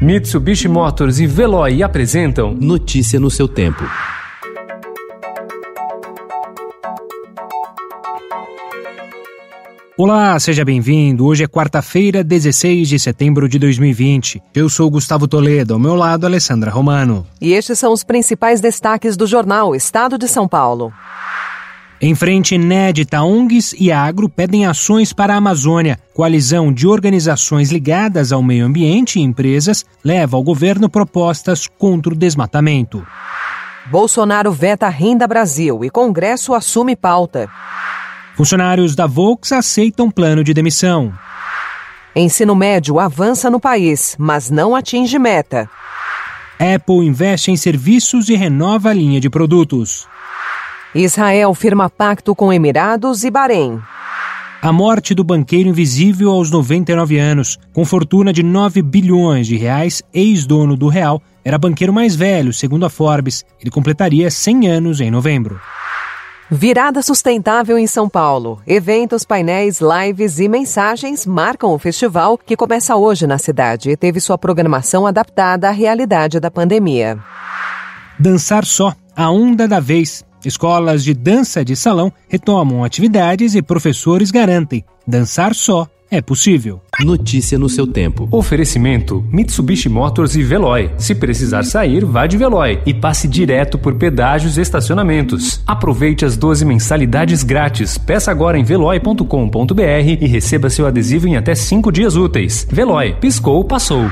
Mitsubishi Motors e Veloy apresentam Notícia no seu tempo. Olá, seja bem-vindo. Hoje é quarta-feira, 16 de setembro de 2020. Eu sou Gustavo Toledo, ao meu lado, Alessandra Romano. E estes são os principais destaques do jornal Estado de São Paulo. Em frente inédita, ONGs e agro pedem ações para a Amazônia. Coalizão de organizações ligadas ao meio ambiente e empresas leva ao governo propostas contra o desmatamento. Bolsonaro veta Renda Brasil e Congresso assume pauta. Funcionários da Volks aceitam plano de demissão. Ensino médio avança no país, mas não atinge meta. Apple investe em serviços e renova a linha de produtos. Israel firma pacto com Emirados e Bahrein. A morte do banqueiro invisível aos 99 anos, com fortuna de 9 bilhões de reais, ex-dono do Real, era banqueiro mais velho, segundo a Forbes. Ele completaria 100 anos em novembro. Virada sustentável em São Paulo. Eventos, painéis, lives e mensagens marcam o festival que começa hoje na cidade e teve sua programação adaptada à realidade da pandemia. Dançar só, a onda da vez. Escolas de dança de salão retomam atividades e professores garantem: dançar só é possível. Notícia no seu tempo. Oferecimento: Mitsubishi Motors e Veloy. Se precisar sair, vá de Veloy e passe direto por pedágios e estacionamentos. Aproveite as 12 mensalidades grátis. Peça agora em veloy.com.br e receba seu adesivo em até 5 dias úteis. Veloy, piscou, passou.